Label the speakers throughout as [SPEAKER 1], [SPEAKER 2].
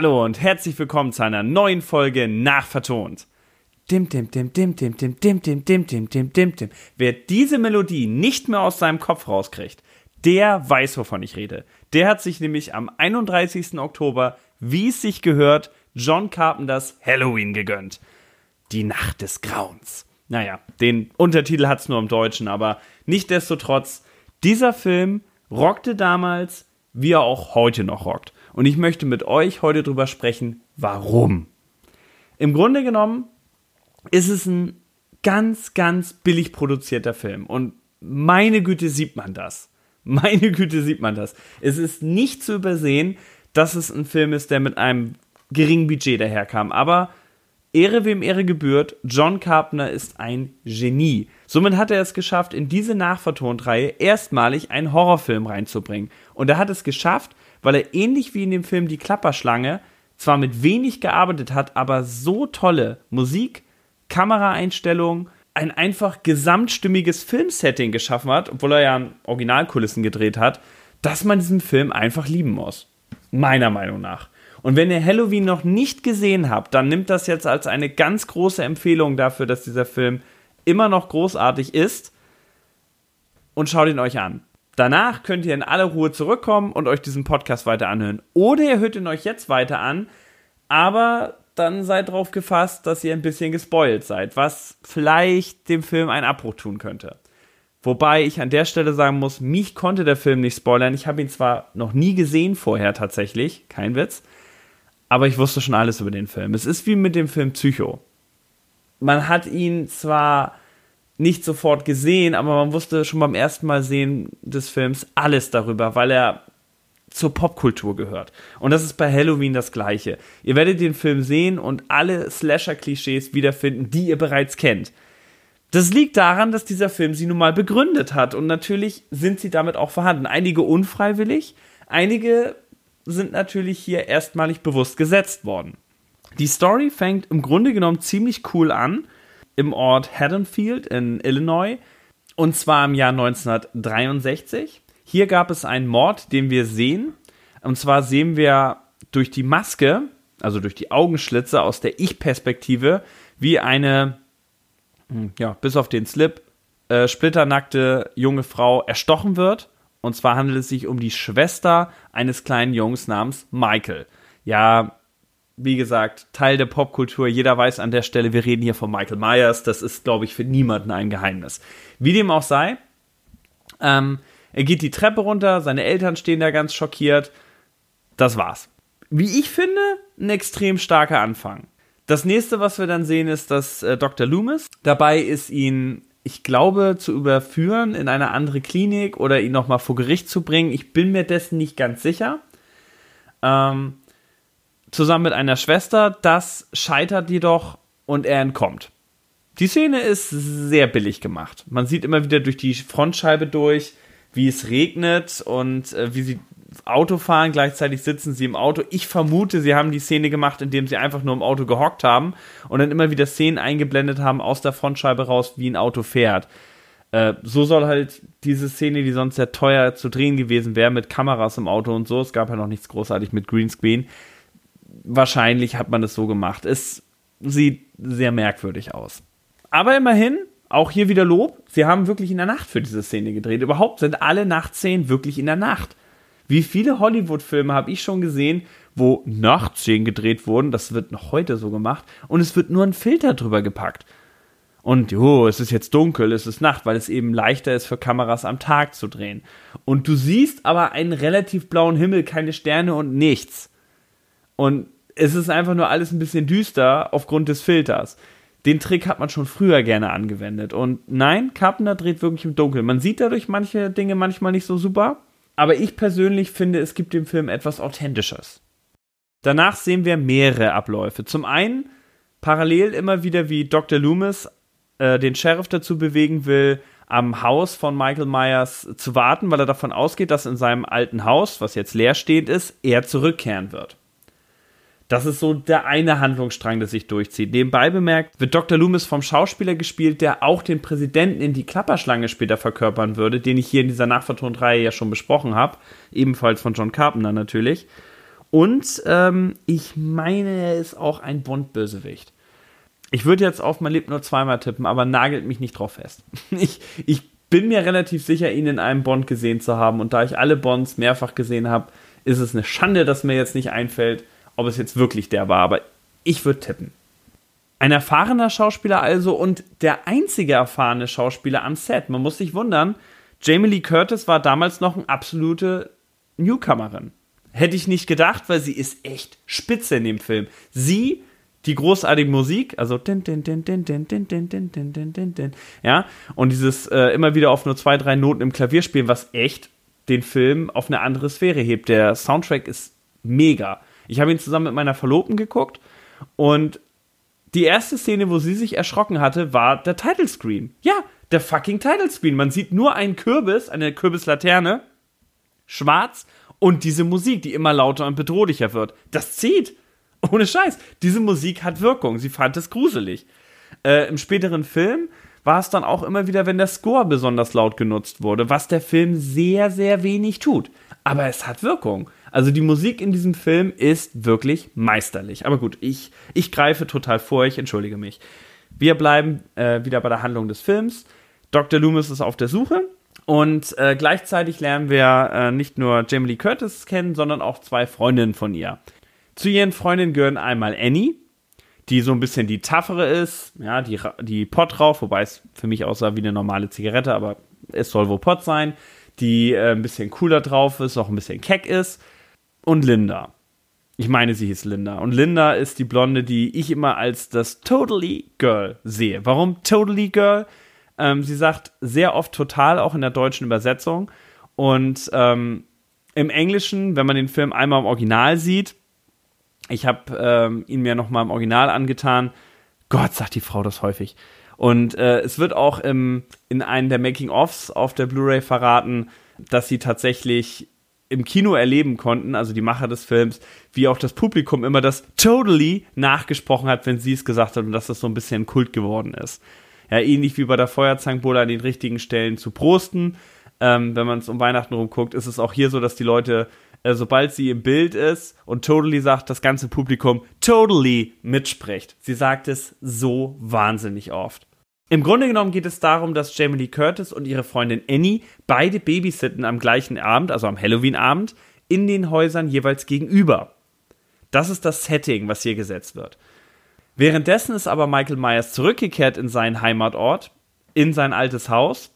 [SPEAKER 1] Hallo und herzlich willkommen zu einer neuen Folge Nachvertont. Dim, dim, dim, dim, dim, dim, dim, dim, dim, dim, dim, dim, dim. Wer diese Melodie nicht mehr aus seinem Kopf rauskriegt, der weiß, wovon ich rede. Der hat sich nämlich am 31. Oktober, wie es sich gehört, John Carpenters Halloween gegönnt. Die Nacht des Grauens. Naja, den Untertitel hat's nur im Deutschen, aber nichtdestotrotz, dieser Film rockte damals, wie er auch heute noch rockt. Und ich möchte mit euch heute drüber sprechen, warum. Im Grunde genommen ist es ein ganz, ganz billig produzierter Film. Und meine Güte sieht man das. Meine Güte sieht man das. Es ist nicht zu übersehen, dass es ein Film ist, der mit einem geringen Budget daherkam. Aber Ehre wem Ehre gebührt, John Carpenter ist ein Genie. Somit hat er es geschafft, in diese Nachvertonreihe erstmalig einen Horrorfilm reinzubringen. Und er hat es geschafft, weil er ähnlich wie in dem Film Die Klapperschlange zwar mit wenig gearbeitet hat, aber so tolle Musik, Kameraeinstellungen, ein einfach gesamtstimmiges Filmsetting geschaffen hat, obwohl er ja Originalkulissen gedreht hat, dass man diesen Film einfach lieben muss. Meiner Meinung nach. Und wenn ihr Halloween noch nicht gesehen habt, dann nimmt das jetzt als eine ganz große Empfehlung dafür, dass dieser Film immer noch großartig ist und schaut ihn euch an. Danach könnt ihr in aller Ruhe zurückkommen und euch diesen Podcast weiter anhören. Oder ihr hört ihn euch jetzt weiter an, aber dann seid darauf gefasst, dass ihr ein bisschen gespoilt seid, was vielleicht dem Film einen Abbruch tun könnte. Wobei ich an der Stelle sagen muss, mich konnte der Film nicht spoilern. Ich habe ihn zwar noch nie gesehen vorher tatsächlich, kein Witz, aber ich wusste schon alles über den Film. Es ist wie mit dem Film Psycho. Man hat ihn zwar nicht sofort gesehen, aber man wusste schon beim ersten Mal sehen des Films alles darüber, weil er zur Popkultur gehört. Und das ist bei Halloween das gleiche. Ihr werdet den Film sehen und alle Slasher-Klischees wiederfinden, die ihr bereits kennt. Das liegt daran, dass dieser Film sie nun mal begründet hat und natürlich sind sie damit auch vorhanden. Einige unfreiwillig, einige sind natürlich hier erstmalig bewusst gesetzt worden. Die Story fängt im Grunde genommen ziemlich cool an im Ort Haddonfield in Illinois und zwar im Jahr 1963. Hier gab es einen Mord, den wir sehen. Und zwar sehen wir durch die Maske, also durch die Augenschlitze aus der Ich-Perspektive, wie eine, hm, ja, bis auf den Slip, äh, splitternackte junge Frau erstochen wird. Und zwar handelt es sich um die Schwester eines kleinen Jungs namens Michael. Ja, wie gesagt, Teil der Popkultur. Jeder weiß an der Stelle, wir reden hier von Michael Myers. Das ist, glaube ich, für niemanden ein Geheimnis. Wie dem auch sei, ähm, er geht die Treppe runter, seine Eltern stehen da ganz schockiert. Das war's. Wie ich finde, ein extrem starker Anfang. Das nächste, was wir dann sehen, ist, dass äh, Dr. Loomis dabei ist, ihn, ich glaube, zu überführen in eine andere Klinik oder ihn nochmal vor Gericht zu bringen. Ich bin mir dessen nicht ganz sicher. Ähm, zusammen mit einer Schwester. Das scheitert jedoch und er entkommt. Die Szene ist sehr billig gemacht. Man sieht immer wieder durch die Frontscheibe durch, wie es regnet und äh, wie sie Auto fahren. Gleichzeitig sitzen sie im Auto. Ich vermute, sie haben die Szene gemacht, indem sie einfach nur im Auto gehockt haben und dann immer wieder Szenen eingeblendet haben aus der Frontscheibe raus, wie ein Auto fährt. Äh, so soll halt diese Szene, die sonst sehr teuer zu drehen gewesen wäre, mit Kameras im Auto und so, es gab ja noch nichts großartig mit Greenscreen, wahrscheinlich hat man das so gemacht. Es sieht sehr merkwürdig aus. Aber immerhin, auch hier wieder Lob, sie haben wirklich in der Nacht für diese Szene gedreht. Überhaupt sind alle Nachtszenen wirklich in der Nacht. Wie viele Hollywood-Filme habe ich schon gesehen, wo Nachtszenen gedreht wurden, das wird noch heute so gemacht, und es wird nur ein Filter drüber gepackt. Und jo, es ist jetzt dunkel, es ist Nacht, weil es eben leichter ist für Kameras am Tag zu drehen. Und du siehst aber einen relativ blauen Himmel, keine Sterne und nichts. Und es ist einfach nur alles ein bisschen düster aufgrund des Filters. Den Trick hat man schon früher gerne angewendet. Und nein, Carpenter dreht wirklich im Dunkeln. Man sieht dadurch manche Dinge manchmal nicht so super. Aber ich persönlich finde, es gibt dem Film etwas Authentisches. Danach sehen wir mehrere Abläufe. Zum einen parallel immer wieder, wie Dr. Loomis äh, den Sheriff dazu bewegen will, am Haus von Michael Myers zu warten, weil er davon ausgeht, dass in seinem alten Haus, was jetzt leerstehend ist, er zurückkehren wird. Das ist so der eine Handlungsstrang, der sich durchzieht. Nebenbei bemerkt wird Dr. Loomis vom Schauspieler gespielt, der auch den Präsidenten in die Klapperschlange später verkörpern würde, den ich hier in dieser Nachvertonreihe ja schon besprochen habe. Ebenfalls von John Carpenter natürlich. Und ähm, ich meine, er ist auch ein Bond-Bösewicht. Ich würde jetzt auf mein Leben nur zweimal tippen, aber nagelt mich nicht drauf fest. Ich, ich bin mir relativ sicher, ihn in einem Bond gesehen zu haben. Und da ich alle Bonds mehrfach gesehen habe, ist es eine Schande, dass mir jetzt nicht einfällt, ob es jetzt wirklich der war. Aber ich würde tippen. Ein erfahrener Schauspieler also und der einzige erfahrene Schauspieler am Set. Man muss sich wundern, Jamie Lee Curtis war damals noch eine absolute Newcomerin. Hätte ich nicht gedacht, weil sie ist echt spitze in dem Film. Sie, die großartige Musik, also ja, und dieses äh, immer wieder auf nur zwei, drei Noten im Klavier spielen, was echt den Film auf eine andere Sphäre hebt. Der Soundtrack ist mega. Ich habe ihn zusammen mit meiner Verlobten geguckt und die erste Szene, wo sie sich erschrocken hatte, war der Title Screen. Ja, der fucking Title Screen. Man sieht nur einen Kürbis, eine Kürbislaterne, schwarz und diese Musik, die immer lauter und bedrohlicher wird. Das zieht. Ohne Scheiß. Diese Musik hat Wirkung. Sie fand es gruselig. Äh, Im späteren Film war es dann auch immer wieder, wenn der Score besonders laut genutzt wurde, was der Film sehr, sehr wenig tut. Aber es hat Wirkung. Also die Musik in diesem Film ist wirklich meisterlich. Aber gut, ich, ich greife total vor, ich entschuldige mich. Wir bleiben äh, wieder bei der Handlung des Films. Dr. Loomis ist auf der Suche und äh, gleichzeitig lernen wir äh, nicht nur Jamie Lee Curtis kennen, sondern auch zwei Freundinnen von ihr. Zu ihren Freundinnen gehören einmal Annie, die so ein bisschen die taffere ist, ja, die, die Pott raucht, wobei es für mich aussah wie eine normale Zigarette, aber es soll wohl Pott sein, die äh, ein bisschen cooler drauf ist, auch ein bisschen keck ist. Und Linda. Ich meine, sie hieß Linda. Und Linda ist die Blonde, die ich immer als das Totally Girl sehe. Warum Totally Girl? Ähm, sie sagt sehr oft total, auch in der deutschen Übersetzung. Und ähm, im Englischen, wenn man den Film einmal im Original sieht, ich habe ähm, ihn mir nochmal im Original angetan. Gott, sagt die Frau das häufig. Und äh, es wird auch im, in einem der Making-ofs auf der Blu-ray verraten, dass sie tatsächlich im Kino erleben konnten, also die Macher des Films, wie auch das Publikum immer das totally nachgesprochen hat, wenn sie es gesagt hat und dass das so ein bisschen Kult geworden ist ja, ähnlich wie bei der Feuerzankbowle an den richtigen Stellen zu prosten. Ähm, wenn man es um Weihnachten rumguckt, ist es auch hier so, dass die Leute, äh, sobald sie im Bild ist und totally sagt, das ganze Publikum totally mitspricht. Sie sagt es so wahnsinnig oft. Im Grunde genommen geht es darum, dass Jamie Lee Curtis und ihre Freundin Annie beide babysitten am gleichen Abend, also am Halloween-Abend, in den Häusern jeweils gegenüber. Das ist das Setting, was hier gesetzt wird. Währenddessen ist aber Michael Myers zurückgekehrt in seinen Heimatort, in sein altes Haus,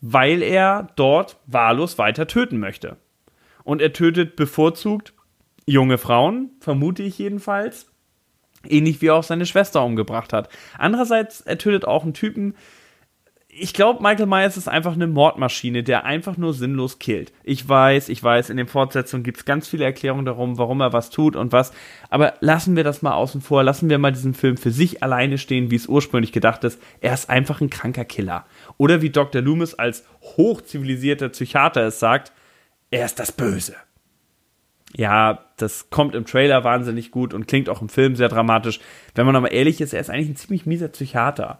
[SPEAKER 1] weil er dort wahllos weiter töten möchte. Und er tötet bevorzugt junge Frauen, vermute ich jedenfalls, ähnlich wie er auch seine Schwester umgebracht hat. Andererseits, er tötet auch einen Typen, ich glaube, Michael Myers ist einfach eine Mordmaschine, der einfach nur sinnlos killt. Ich weiß, ich weiß, in den Fortsetzungen gibt es ganz viele Erklärungen darum, warum er was tut und was. Aber lassen wir das mal außen vor. Lassen wir mal diesen Film für sich alleine stehen, wie es ursprünglich gedacht ist. Er ist einfach ein kranker Killer. Oder wie Dr. Loomis als hochzivilisierter Psychiater es sagt, er ist das Böse. Ja, das kommt im Trailer wahnsinnig gut und klingt auch im Film sehr dramatisch. Wenn man aber ehrlich ist, er ist eigentlich ein ziemlich mieser Psychiater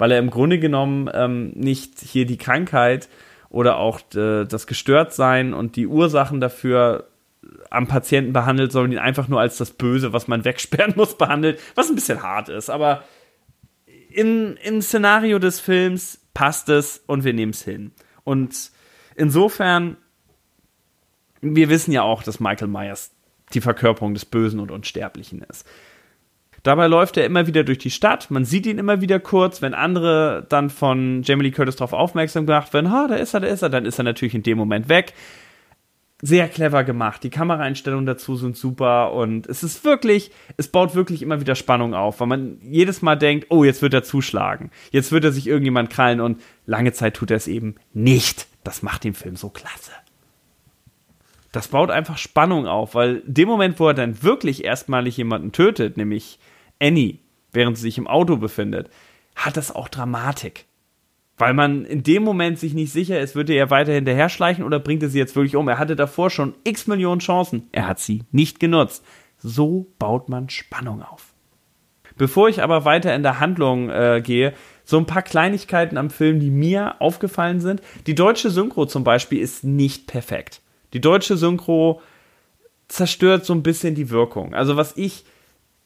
[SPEAKER 1] weil er im Grunde genommen ähm, nicht hier die Krankheit oder auch äh, das Gestörtsein und die Ursachen dafür am Patienten behandelt, sondern ihn einfach nur als das Böse, was man wegsperren muss, behandelt, was ein bisschen hart ist. Aber in, im Szenario des Films passt es und wir nehmen es hin. Und insofern, wir wissen ja auch, dass Michael Myers die Verkörperung des Bösen und Unsterblichen ist. Dabei läuft er immer wieder durch die Stadt. Man sieht ihn immer wieder kurz. Wenn andere dann von Jamie Lee Curtis darauf aufmerksam gemacht werden, ha, da ist er, da ist er, dann ist er natürlich in dem Moment weg. Sehr clever gemacht. Die Kameraeinstellungen dazu sind super und es ist wirklich, es baut wirklich immer wieder Spannung auf, weil man jedes Mal denkt, oh, jetzt wird er zuschlagen. Jetzt wird er sich irgendjemand krallen und lange Zeit tut er es eben nicht. Das macht den Film so klasse das baut einfach Spannung auf, weil dem Moment, wo er dann wirklich erstmalig jemanden tötet, nämlich Annie, während sie sich im Auto befindet, hat das auch Dramatik. Weil man in dem Moment sich nicht sicher ist, wird er ja weiter hinterher schleichen oder bringt er sie jetzt wirklich um? Er hatte davor schon x Millionen Chancen. Er hat sie nicht genutzt. So baut man Spannung auf. Bevor ich aber weiter in der Handlung äh, gehe, so ein paar Kleinigkeiten am Film, die mir aufgefallen sind. Die deutsche Synchro zum Beispiel ist nicht perfekt. Die deutsche Synchro zerstört so ein bisschen die Wirkung. Also was ich,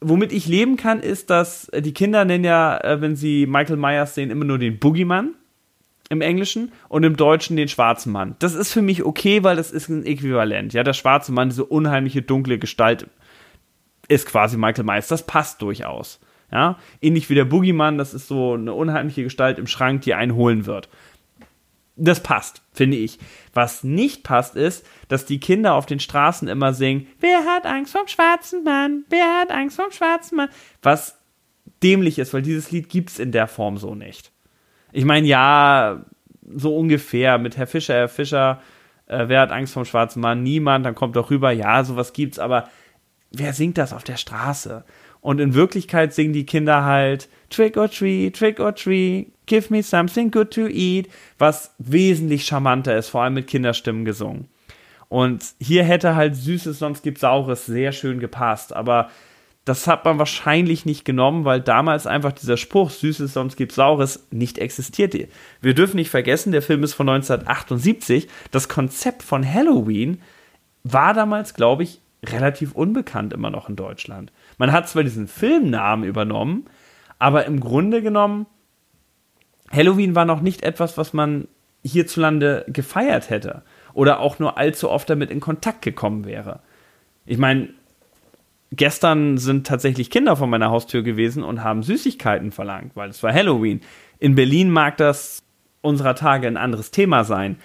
[SPEAKER 1] womit ich leben kann, ist, dass äh, die Kinder nennen ja, äh, wenn sie Michael Myers sehen, immer nur den Boogeyman im Englischen und im Deutschen den schwarzen Mann. Das ist für mich okay, weil das ist ein Äquivalent. Ja, der schwarze Mann, diese unheimliche dunkle Gestalt, ist quasi Michael Myers. Das passt durchaus. Ja, ähnlich wie der Boogeyman, das ist so eine unheimliche Gestalt im Schrank, die einen holen wird. Das passt, finde ich. Was nicht passt, ist, dass die Kinder auf den Straßen immer singen, wer hat Angst vom schwarzen Mann? Wer hat Angst vom schwarzen Mann? Was dämlich ist, weil dieses Lied gibt es in der Form so nicht. Ich meine, ja, so ungefähr mit Herr Fischer, Herr Fischer, äh, wer hat Angst vom schwarzen Mann? Niemand, dann kommt doch rüber, ja, sowas gibt's, aber wer singt das auf der Straße? Und in Wirklichkeit singen die Kinder halt Trick or Treat, Trick or Treat, Give me something good to eat, was wesentlich charmanter ist, vor allem mit Kinderstimmen gesungen. Und hier hätte halt Süßes, sonst gibt's Saures sehr schön gepasst, aber das hat man wahrscheinlich nicht genommen, weil damals einfach dieser Spruch Süßes, sonst gibt's Saures nicht existierte. Wir dürfen nicht vergessen, der Film ist von 1978. Das Konzept von Halloween war damals, glaube ich, relativ unbekannt immer noch in Deutschland. Man hat zwar diesen Filmnamen übernommen, aber im Grunde genommen, Halloween war noch nicht etwas, was man hierzulande gefeiert hätte oder auch nur allzu oft damit in Kontakt gekommen wäre. Ich meine, gestern sind tatsächlich Kinder vor meiner Haustür gewesen und haben Süßigkeiten verlangt, weil es war Halloween. In Berlin mag das unserer Tage ein anderes Thema sein.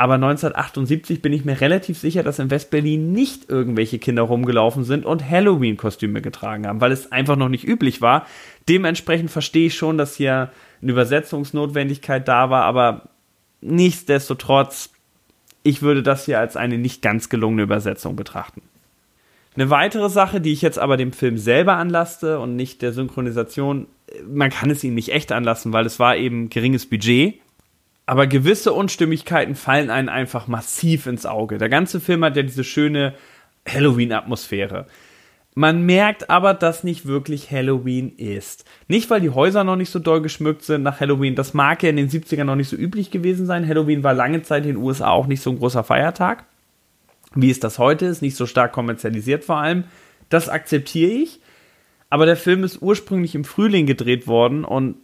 [SPEAKER 1] Aber 1978 bin ich mir relativ sicher, dass in Westberlin nicht irgendwelche Kinder rumgelaufen sind und Halloween-Kostüme getragen haben, weil es einfach noch nicht üblich war. Dementsprechend verstehe ich schon, dass hier eine Übersetzungsnotwendigkeit da war, aber nichtsdestotrotz, ich würde das hier als eine nicht ganz gelungene Übersetzung betrachten. Eine weitere Sache, die ich jetzt aber dem Film selber anlasste und nicht der Synchronisation, man kann es ihm nicht echt anlassen, weil es war eben geringes Budget. Aber gewisse Unstimmigkeiten fallen einem einfach massiv ins Auge. Der ganze Film hat ja diese schöne Halloween-Atmosphäre. Man merkt aber, dass nicht wirklich Halloween ist. Nicht, weil die Häuser noch nicht so doll geschmückt sind nach Halloween. Das mag ja in den 70ern noch nicht so üblich gewesen sein. Halloween war lange Zeit in den USA auch nicht so ein großer Feiertag wie es das heute ist, nicht so stark kommerzialisiert vor allem. Das akzeptiere ich. Aber der Film ist ursprünglich im Frühling gedreht worden und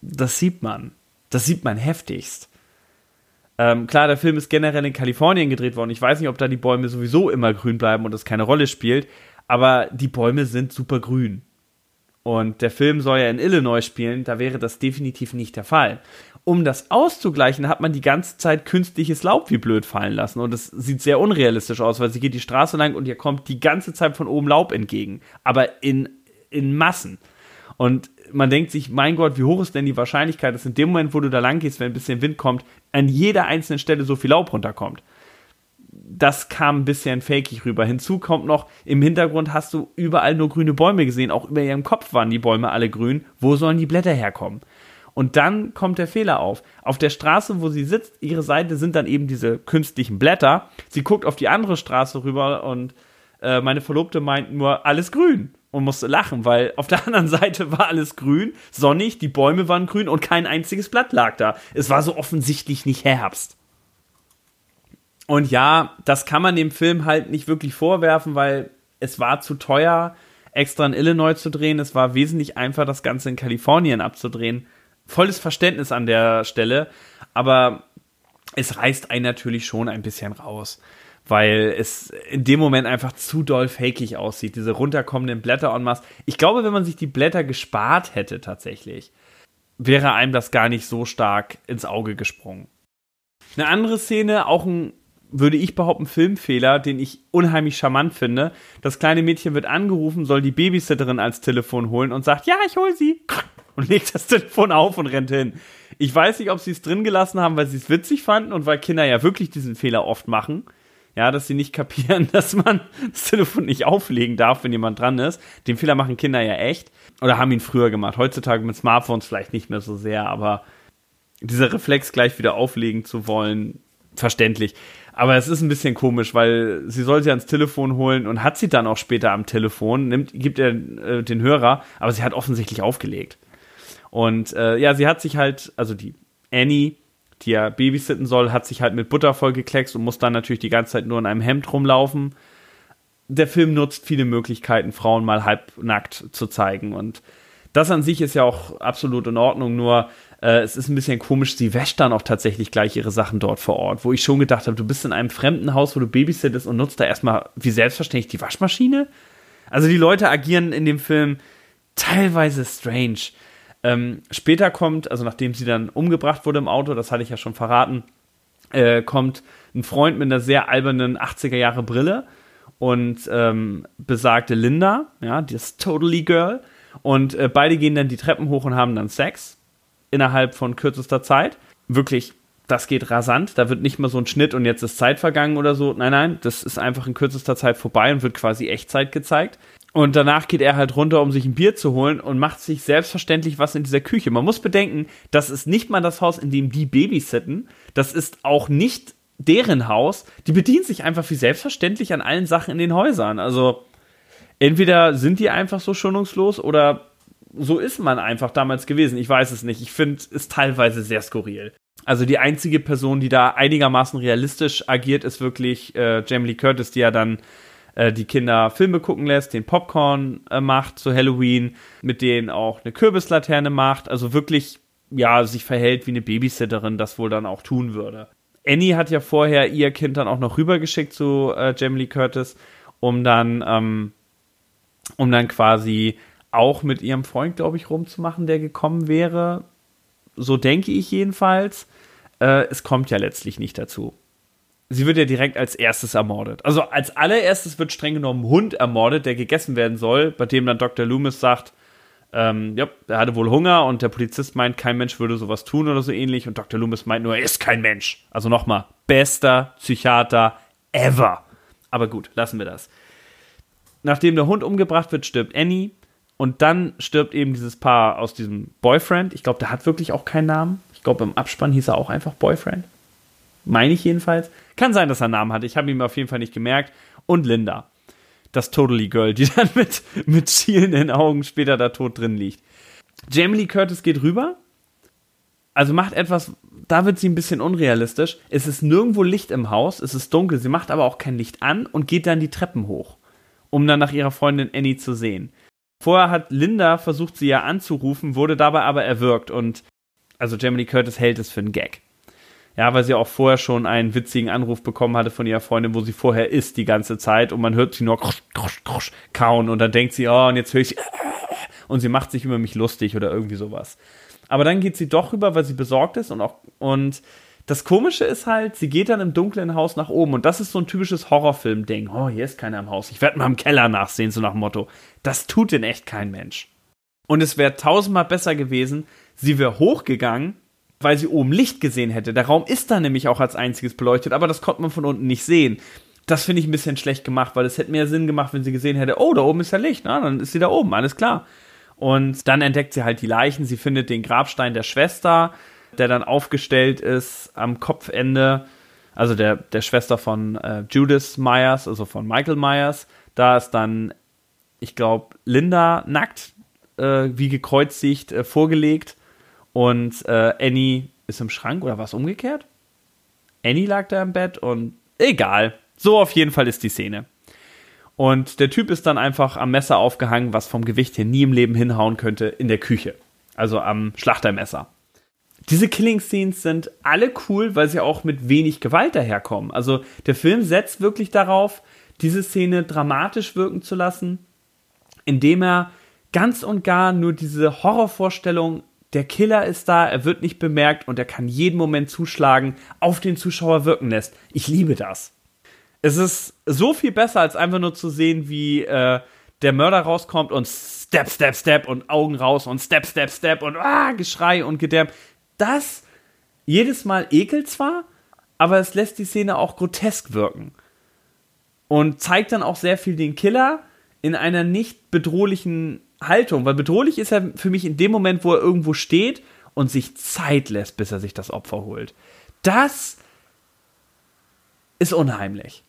[SPEAKER 1] das sieht man. Das sieht man heftigst. Ähm, klar, der Film ist generell in Kalifornien gedreht worden. Ich weiß nicht, ob da die Bäume sowieso immer grün bleiben und das keine Rolle spielt, aber die Bäume sind super grün. Und der Film soll ja in Illinois spielen, da wäre das definitiv nicht der Fall um das auszugleichen, hat man die ganze Zeit künstliches Laub wie blöd fallen lassen. Und es sieht sehr unrealistisch aus, weil sie geht die Straße lang und ihr kommt die ganze Zeit von oben Laub entgegen. Aber in, in Massen. Und man denkt sich, mein Gott, wie hoch ist denn die Wahrscheinlichkeit, dass in dem Moment, wo du da lang gehst, wenn ein bisschen Wind kommt, an jeder einzelnen Stelle so viel Laub runterkommt. Das kam ein bisschen fakig rüber. Hinzu kommt noch, im Hintergrund hast du überall nur grüne Bäume gesehen. Auch über ihrem Kopf waren die Bäume alle grün. Wo sollen die Blätter herkommen? Und dann kommt der Fehler auf. Auf der Straße, wo sie sitzt, ihre Seite sind dann eben diese künstlichen Blätter. Sie guckt auf die andere Straße rüber und äh, meine Verlobte meint nur alles grün und musste lachen, weil auf der anderen Seite war alles grün, sonnig, die Bäume waren grün und kein einziges Blatt lag da. Es war so offensichtlich nicht Herbst. Und ja, das kann man dem Film halt nicht wirklich vorwerfen, weil es war zu teuer, extra in Illinois zu drehen. Es war wesentlich einfacher, das Ganze in Kalifornien abzudrehen volles Verständnis an der Stelle, aber es reißt einen natürlich schon ein bisschen raus, weil es in dem Moment einfach zu doll fakig aussieht, diese runterkommenden Blätter en masse. Ich glaube, wenn man sich die Blätter gespart hätte tatsächlich, wäre einem das gar nicht so stark ins Auge gesprungen. Eine andere Szene, auch ein, würde ich behaupten, Filmfehler, den ich unheimlich charmant finde. Das kleine Mädchen wird angerufen, soll die Babysitterin als Telefon holen und sagt, ja, ich hol sie und legt das Telefon auf und rennt hin. Ich weiß nicht, ob sie es drin gelassen haben, weil sie es witzig fanden und weil Kinder ja wirklich diesen Fehler oft machen. Ja, dass sie nicht kapieren, dass man das Telefon nicht auflegen darf, wenn jemand dran ist. Den Fehler machen Kinder ja echt. Oder haben ihn früher gemacht. Heutzutage mit Smartphones vielleicht nicht mehr so sehr, aber dieser Reflex gleich wieder auflegen zu wollen, verständlich. Aber es ist ein bisschen komisch, weil sie soll sie ans Telefon holen und hat sie dann auch später am Telefon, nimmt, gibt ihr äh, den Hörer, aber sie hat offensichtlich aufgelegt. Und äh, ja, sie hat sich halt, also die Annie, die ja babysitten soll, hat sich halt mit Butter vollgekleckst und muss dann natürlich die ganze Zeit nur in einem Hemd rumlaufen. der Film nutzt viele Möglichkeiten, Frauen mal halbnackt zu zeigen. Und das an sich ist ja auch absolut in Ordnung, nur äh, es ist ein bisschen komisch, sie wäscht dann auch tatsächlich gleich ihre Sachen dort vor Ort, wo ich schon gedacht habe, du bist in einem fremden Haus, wo du babysittest und nutzt da erstmal wie selbstverständlich die Waschmaschine. Also die Leute agieren in dem Film teilweise strange. Ähm, später kommt, also nachdem sie dann umgebracht wurde im Auto, das hatte ich ja schon verraten, äh, kommt ein Freund mit einer sehr albernen 80er Jahre Brille und ähm, besagte Linda, ja, das Totally Girl. Und äh, beide gehen dann die Treppen hoch und haben dann Sex innerhalb von kürzester Zeit. Wirklich, das geht rasant. Da wird nicht mal so ein Schnitt und jetzt ist Zeit vergangen oder so. Nein, nein, das ist einfach in kürzester Zeit vorbei und wird quasi Echtzeit gezeigt. Und danach geht er halt runter, um sich ein Bier zu holen und macht sich selbstverständlich was in dieser Küche. Man muss bedenken, das ist nicht mal das Haus, in dem die babysitten. Das ist auch nicht deren Haus. Die bedient sich einfach wie selbstverständlich an allen Sachen in den Häusern. Also entweder sind die einfach so schonungslos oder so ist man einfach damals gewesen. Ich weiß es nicht. Ich finde es teilweise sehr skurril. Also die einzige Person, die da einigermaßen realistisch agiert, ist wirklich äh, Jamie Lee Curtis, die ja dann äh, die Kinder Filme gucken lässt, den Popcorn äh, macht zu Halloween, mit denen auch eine Kürbislaterne macht, also wirklich ja sich verhält wie eine Babysitterin das wohl dann auch tun würde. Annie hat ja vorher ihr Kind dann auch noch rübergeschickt zu äh, Jamie Lee Curtis, um dann ähm, um dann quasi auch mit ihrem Freund, glaube ich, rumzumachen, der gekommen wäre. So denke ich jedenfalls. Äh, es kommt ja letztlich nicht dazu sie wird ja direkt als erstes ermordet. Also als allererstes wird streng genommen Hund ermordet, der gegessen werden soll, bei dem dann Dr. Loomis sagt, ähm, ja, er hatte wohl Hunger und der Polizist meint, kein Mensch würde sowas tun oder so ähnlich und Dr. Loomis meint nur, er ist kein Mensch. Also nochmal, bester Psychiater ever. Aber gut, lassen wir das. Nachdem der Hund umgebracht wird, stirbt Annie und dann stirbt eben dieses Paar aus diesem Boyfriend. Ich glaube, der hat wirklich auch keinen Namen. Ich glaube, im Abspann hieß er auch einfach Boyfriend. Meine ich jedenfalls. Kann sein, dass er einen Namen hat. Ich habe ihn mir auf jeden Fall nicht gemerkt. Und Linda. Das Totally Girl, die dann mit, mit schielenden Augen später da tot drin liegt. Jamie Lee Curtis geht rüber. Also macht etwas, da wird sie ein bisschen unrealistisch. Es ist nirgendwo Licht im Haus, es ist dunkel. Sie macht aber auch kein Licht an und geht dann die Treppen hoch, um dann nach ihrer Freundin Annie zu sehen. Vorher hat Linda versucht, sie ja anzurufen, wurde dabei aber erwürgt und also Jamie Lee Curtis hält es für einen Gag. Ja, weil sie auch vorher schon einen witzigen Anruf bekommen hatte von ihrer Freundin, wo sie vorher ist die ganze Zeit und man hört sie nur krusch, krusch, krusch, kauen und dann denkt sie, oh, und jetzt höre ich und sie macht sich über mich lustig oder irgendwie sowas. Aber dann geht sie doch rüber, weil sie besorgt ist und auch und das Komische ist halt, sie geht dann im dunklen Haus nach oben und das ist so ein typisches Horrorfilm-Ding. Oh, hier ist keiner im Haus. Ich werde mal im Keller nachsehen, so nach dem Motto. Das tut denn echt kein Mensch. Und es wäre tausendmal besser gewesen, sie wäre hochgegangen weil sie oben Licht gesehen hätte. Der Raum ist da nämlich auch als einziges beleuchtet, aber das konnte man von unten nicht sehen. Das finde ich ein bisschen schlecht gemacht, weil es hätte mehr Sinn gemacht, wenn sie gesehen hätte, oh, da oben ist ja Licht, na, dann ist sie da oben, alles klar. Und dann entdeckt sie halt die Leichen, sie findet den Grabstein der Schwester, der dann aufgestellt ist am Kopfende, also der, der Schwester von äh, Judith Myers, also von Michael Myers. Da ist dann, ich glaube, Linda nackt, äh, wie gekreuzigt, äh, vorgelegt und äh, Annie ist im Schrank oder was umgekehrt? Annie lag da im Bett und egal. So auf jeden Fall ist die Szene. Und der Typ ist dann einfach am Messer aufgehangen, was vom Gewicht her nie im Leben hinhauen könnte, in der Küche. Also am Schlachtermesser. Diese Killing-Scenes sind alle cool, weil sie auch mit wenig Gewalt daherkommen. Also der Film setzt wirklich darauf, diese Szene dramatisch wirken zu lassen, indem er ganz und gar nur diese Horrorvorstellung der Killer ist da, er wird nicht bemerkt und er kann jeden Moment zuschlagen, auf den Zuschauer wirken lässt. Ich liebe das. Es ist so viel besser, als einfach nur zu sehen, wie äh, der Mörder rauskommt und Step, Step, Step und Augen raus und Step, Step, Step und ah, Geschrei und Gedärm. Das jedes Mal ekelt zwar, aber es lässt die Szene auch grotesk wirken. Und zeigt dann auch sehr viel den Killer in einer nicht bedrohlichen Haltung, weil bedrohlich ist er für mich in dem Moment, wo er irgendwo steht und sich Zeit lässt, bis er sich das Opfer holt. Das ist unheimlich.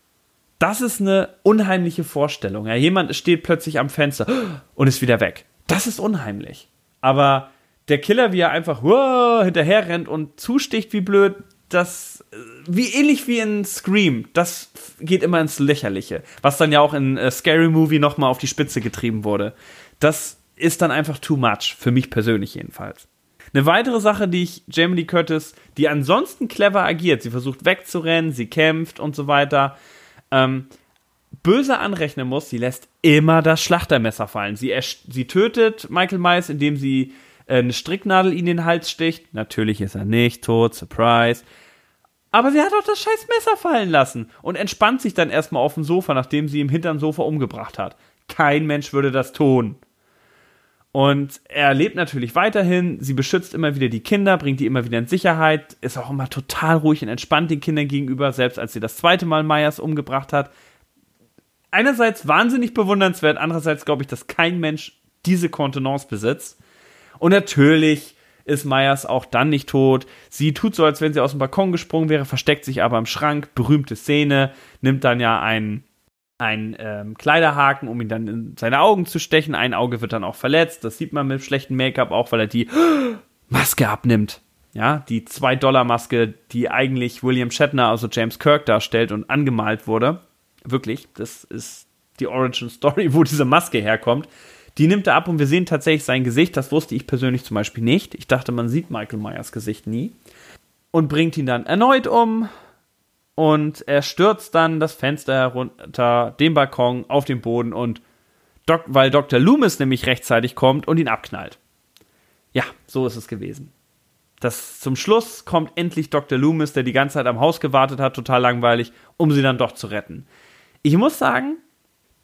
[SPEAKER 1] Das ist eine unheimliche Vorstellung. Ja, jemand steht plötzlich am Fenster und ist wieder weg. Das ist unheimlich. Aber der Killer, wie er einfach wow, hinterher rennt und zusticht wie blöd, das, wie ähnlich wie in Scream, das geht immer ins Lächerliche. Was dann ja auch in äh, Scary Movie nochmal auf die Spitze getrieben wurde. Das ist dann einfach too much, für mich persönlich jedenfalls. Eine weitere Sache, die ich Jamie Lee Curtis, die ansonsten clever agiert, sie versucht wegzurennen, sie kämpft und so weiter, ähm, böse anrechnen muss, sie lässt immer das Schlachtermesser fallen. Sie, sie tötet Michael Myers, indem sie äh, eine Stricknadel in den Hals sticht. Natürlich ist er nicht tot, Surprise. Aber sie hat auch das scheiß Messer fallen lassen und entspannt sich dann erstmal auf dem Sofa, nachdem sie ihm hinterm Sofa umgebracht hat. Kein Mensch würde das tun. Und er lebt natürlich weiterhin. Sie beschützt immer wieder die Kinder, bringt die immer wieder in Sicherheit, ist auch immer total ruhig und entspannt den Kindern gegenüber, selbst als sie das zweite Mal Myers umgebracht hat. Einerseits wahnsinnig bewundernswert, andererseits glaube ich, dass kein Mensch diese Kontenance besitzt. Und natürlich ist Myers auch dann nicht tot. Sie tut so, als wenn sie aus dem Balkon gesprungen wäre, versteckt sich aber im Schrank. Berühmte Szene, nimmt dann ja einen ein ähm, Kleiderhaken, um ihn dann in seine Augen zu stechen. Ein Auge wird dann auch verletzt. Das sieht man mit schlechtem Make-up auch, weil er die Maske abnimmt. Ja, die 2-Dollar-Maske, die eigentlich William Shatner, also James Kirk, darstellt und angemalt wurde. Wirklich, das ist die Origin Story, wo diese Maske herkommt. Die nimmt er ab und wir sehen tatsächlich sein Gesicht. Das wusste ich persönlich zum Beispiel nicht. Ich dachte, man sieht Michael Myers Gesicht nie. Und bringt ihn dann erneut um und er stürzt dann das Fenster herunter, den Balkon auf den Boden und Dok weil Dr. Loomis nämlich rechtzeitig kommt und ihn abknallt. Ja, so ist es gewesen. Das zum Schluss kommt endlich Dr. Loomis, der die ganze Zeit am Haus gewartet hat, total langweilig, um sie dann doch zu retten. Ich muss sagen,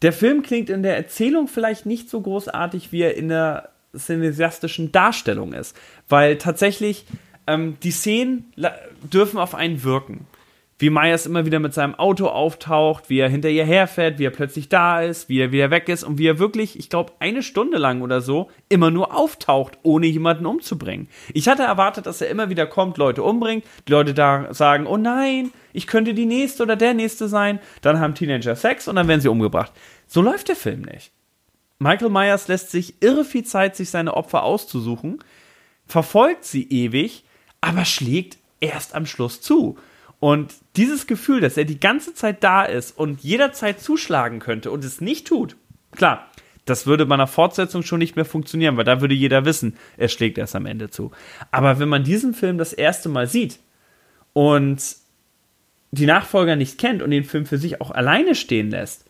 [SPEAKER 1] der Film klingt in der Erzählung vielleicht nicht so großartig, wie er in der cineastischen Darstellung ist, weil tatsächlich ähm, die Szenen dürfen auf einen wirken wie Myers immer wieder mit seinem Auto auftaucht, wie er hinter ihr herfährt, wie er plötzlich da ist, wie er wieder weg ist und wie er wirklich, ich glaube, eine Stunde lang oder so immer nur auftaucht, ohne jemanden umzubringen. Ich hatte erwartet, dass er immer wieder kommt, Leute umbringt, die Leute da sagen, oh nein, ich könnte die nächste oder der nächste sein, dann haben Teenager Sex und dann werden sie umgebracht. So läuft der Film nicht. Michael Myers lässt sich irre viel Zeit, sich seine Opfer auszusuchen, verfolgt sie ewig, aber schlägt erst am Schluss zu. Und dieses Gefühl, dass er die ganze Zeit da ist und jederzeit zuschlagen könnte und es nicht tut, klar, das würde bei einer Fortsetzung schon nicht mehr funktionieren, weil da würde jeder wissen, er schlägt erst am Ende zu. Aber wenn man diesen Film das erste Mal sieht und die Nachfolger nicht kennt und den Film für sich auch alleine stehen lässt,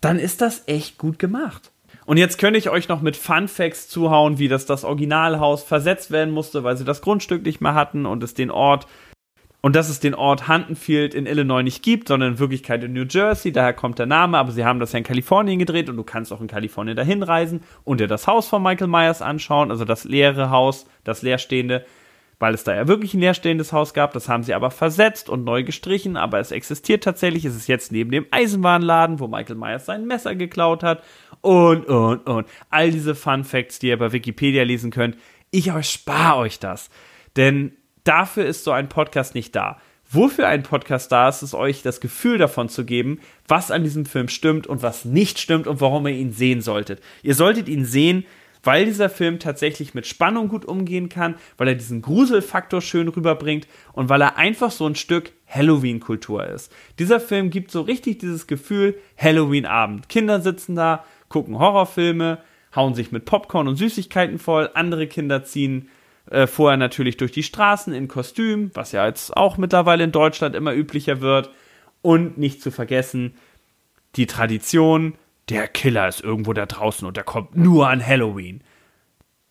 [SPEAKER 1] dann ist das echt gut gemacht. Und jetzt könnte ich euch noch mit Fun Facts zuhauen, wie das das Originalhaus versetzt werden musste, weil sie das Grundstück nicht mehr hatten und es den Ort und dass es den Ort Huntonfield in Illinois nicht gibt, sondern in Wirklichkeit in New Jersey, daher kommt der Name, aber sie haben das ja in Kalifornien gedreht und du kannst auch in Kalifornien dahin reisen und dir das Haus von Michael Myers anschauen, also das leere Haus, das leerstehende, weil es da ja wirklich ein leerstehendes Haus gab, das haben sie aber versetzt und neu gestrichen, aber es existiert tatsächlich, es ist jetzt neben dem Eisenbahnladen, wo Michael Myers sein Messer geklaut hat. Und, und, und. All diese Fun Facts, die ihr bei Wikipedia lesen könnt, ich erspare euch das. Denn dafür ist so ein Podcast nicht da. Wofür ein Podcast da ist, ist euch das Gefühl davon zu geben, was an diesem Film stimmt und was nicht stimmt und warum ihr ihn sehen solltet. Ihr solltet ihn sehen, weil dieser Film tatsächlich mit Spannung gut umgehen kann, weil er diesen Gruselfaktor schön rüberbringt und weil er einfach so ein Stück Halloween-Kultur ist. Dieser Film gibt so richtig dieses Gefühl Halloween-Abend. Kinder sitzen da, gucken Horrorfilme, hauen sich mit Popcorn und Süßigkeiten voll, andere Kinder ziehen äh, vorher natürlich durch die Straßen in Kostüm, was ja jetzt auch mittlerweile in Deutschland immer üblicher wird. Und nicht zu vergessen, die Tradition, der Killer ist irgendwo da draußen und der kommt nur an Halloween.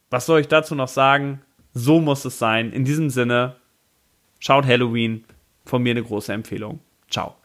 [SPEAKER 1] Was soll ich dazu noch sagen? So muss es sein. In diesem Sinne, schaut Halloween. Von mir eine große Empfehlung. Ciao.